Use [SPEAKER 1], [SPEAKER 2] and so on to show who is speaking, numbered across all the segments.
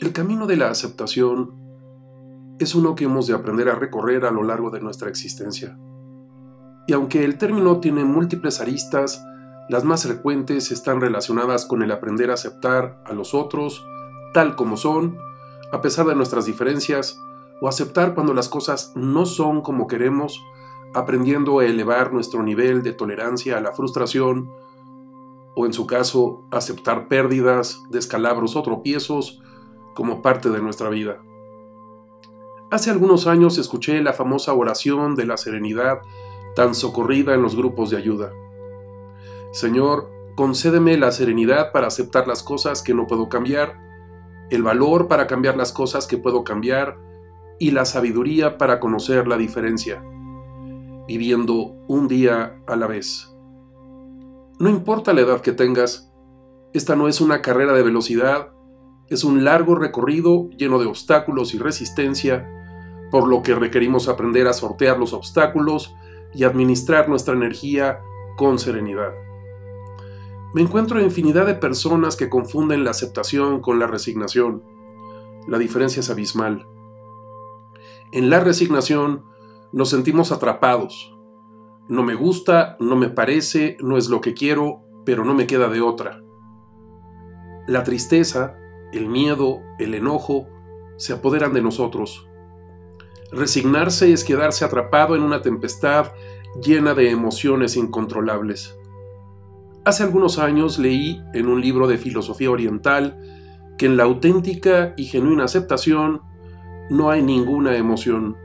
[SPEAKER 1] El camino de la aceptación es uno que hemos de aprender a recorrer a lo largo de nuestra existencia. Y aunque el término tiene múltiples aristas, las más frecuentes están relacionadas con el aprender a aceptar a los otros tal como son, a pesar de nuestras diferencias, o aceptar cuando las cosas no son como queremos, aprendiendo a elevar nuestro nivel de tolerancia a la frustración, o en su caso, aceptar pérdidas, descalabros o tropiezos, como parte de nuestra vida. Hace algunos años escuché la famosa oración de la serenidad tan socorrida en los grupos de ayuda. Señor, concédeme la serenidad para aceptar las cosas que no puedo cambiar, el valor para cambiar las cosas que puedo cambiar y la sabiduría para conocer la diferencia, viviendo un día a la vez. No importa la edad que tengas, esta no es una carrera de velocidad es un largo recorrido lleno de obstáculos y resistencia, por lo que requerimos aprender a sortear los obstáculos y administrar nuestra energía con serenidad. Me encuentro infinidad de personas que confunden la aceptación con la resignación. La diferencia es abismal. En la resignación nos sentimos atrapados. No me gusta, no me parece, no es lo que quiero, pero no me queda de otra. La tristeza el miedo, el enojo, se apoderan de nosotros. Resignarse es quedarse atrapado en una tempestad llena de emociones incontrolables. Hace algunos años leí en un libro de filosofía oriental que en la auténtica y genuina aceptación no hay ninguna emoción.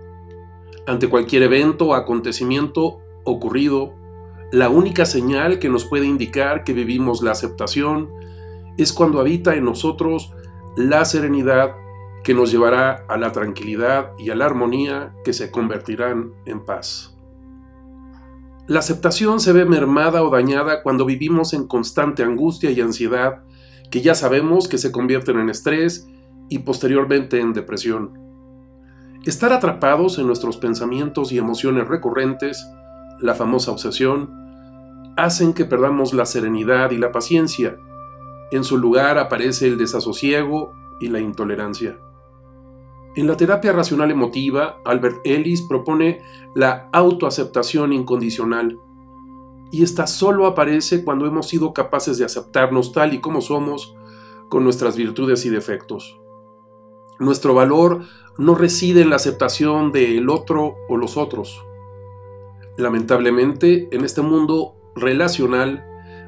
[SPEAKER 1] Ante cualquier evento o acontecimiento ocurrido, la única señal que nos puede indicar que vivimos la aceptación es cuando habita en nosotros la serenidad que nos llevará a la tranquilidad y a la armonía que se convertirán en paz. La aceptación se ve mermada o dañada cuando vivimos en constante angustia y ansiedad que ya sabemos que se convierten en estrés y posteriormente en depresión. Estar atrapados en nuestros pensamientos y emociones recurrentes, la famosa obsesión, hacen que perdamos la serenidad y la paciencia, en su lugar aparece el desasosiego y la intolerancia. En la terapia racional emotiva, Albert Ellis propone la autoaceptación incondicional, y esta solo aparece cuando hemos sido capaces de aceptarnos tal y como somos, con nuestras virtudes y defectos. Nuestro valor no reside en la aceptación del otro o los otros. Lamentablemente, en este mundo relacional,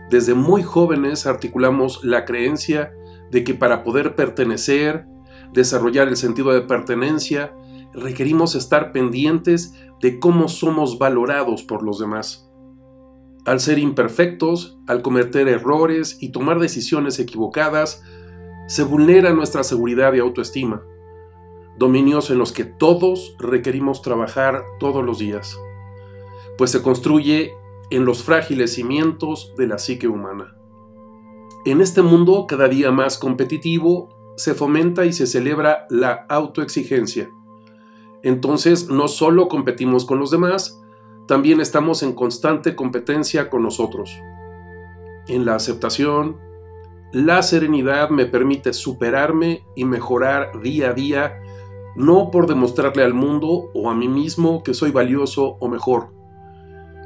[SPEAKER 1] desde muy jóvenes articulamos la creencia de que para poder pertenecer, desarrollar el sentido de pertenencia, requerimos estar pendientes de cómo somos valorados por los demás. Al ser imperfectos, al cometer errores y tomar decisiones equivocadas, se vulnera nuestra seguridad y autoestima, dominios en los que todos requerimos trabajar todos los días, pues se construye en los frágiles cimientos de la psique humana. En este mundo cada día más competitivo se fomenta y se celebra la autoexigencia. Entonces no solo competimos con los demás, también estamos en constante competencia con nosotros. En la aceptación, la serenidad me permite superarme y mejorar día a día, no por demostrarle al mundo o a mí mismo que soy valioso o mejor,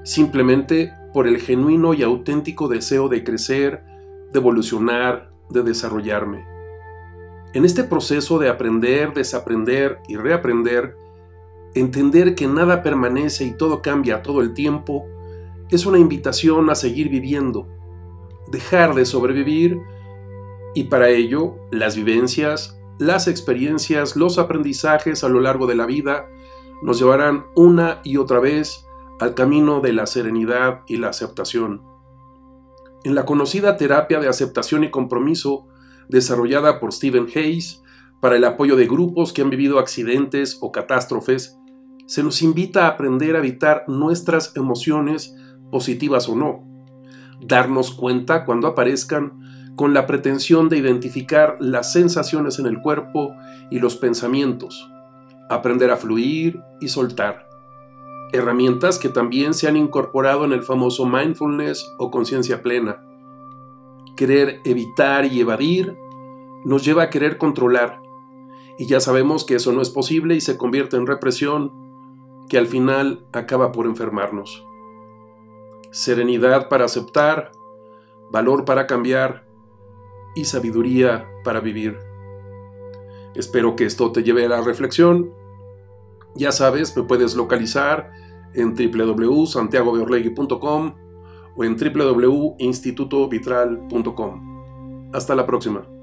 [SPEAKER 1] simplemente por el genuino y auténtico deseo de crecer, de evolucionar, de desarrollarme. En este proceso de aprender, desaprender y reaprender, entender que nada permanece y todo cambia todo el tiempo, es una invitación a seguir viviendo, dejar de sobrevivir y para ello las vivencias, las experiencias, los aprendizajes a lo largo de la vida nos llevarán una y otra vez al camino de la serenidad y la aceptación. En la conocida terapia de aceptación y compromiso desarrollada por Stephen Hayes para el apoyo de grupos que han vivido accidentes o catástrofes, se nos invita a aprender a evitar nuestras emociones, positivas o no, darnos cuenta cuando aparezcan con la pretensión de identificar las sensaciones en el cuerpo y los pensamientos, aprender a fluir y soltar herramientas que también se han incorporado en el famoso mindfulness o conciencia plena. Querer evitar y evadir nos lleva a querer controlar, Y ya sabemos que eso no es posible y se convierte en represión que al final acaba por enfermarnos. Serenidad para aceptar, valor para cambiar y sabiduría para vivir. Espero que esto te lleve a la reflexión. Ya sabes, me puedes localizar en www.santiagobeorlegui.com o en www.institutovitral.com. Hasta la próxima.